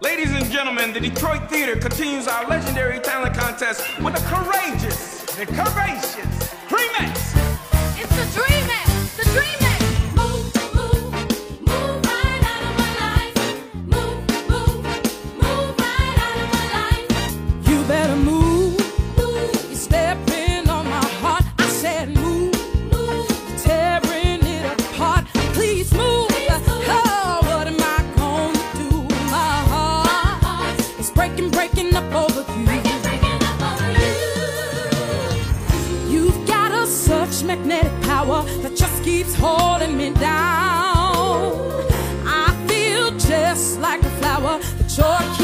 Ladies and gentlemen, the Detroit Theater continues our legendary talent contest with the courageous, the courageous breaking, breaking up over you. You've got a such magnetic power that just keeps holding me down. I feel just like a flower that you're.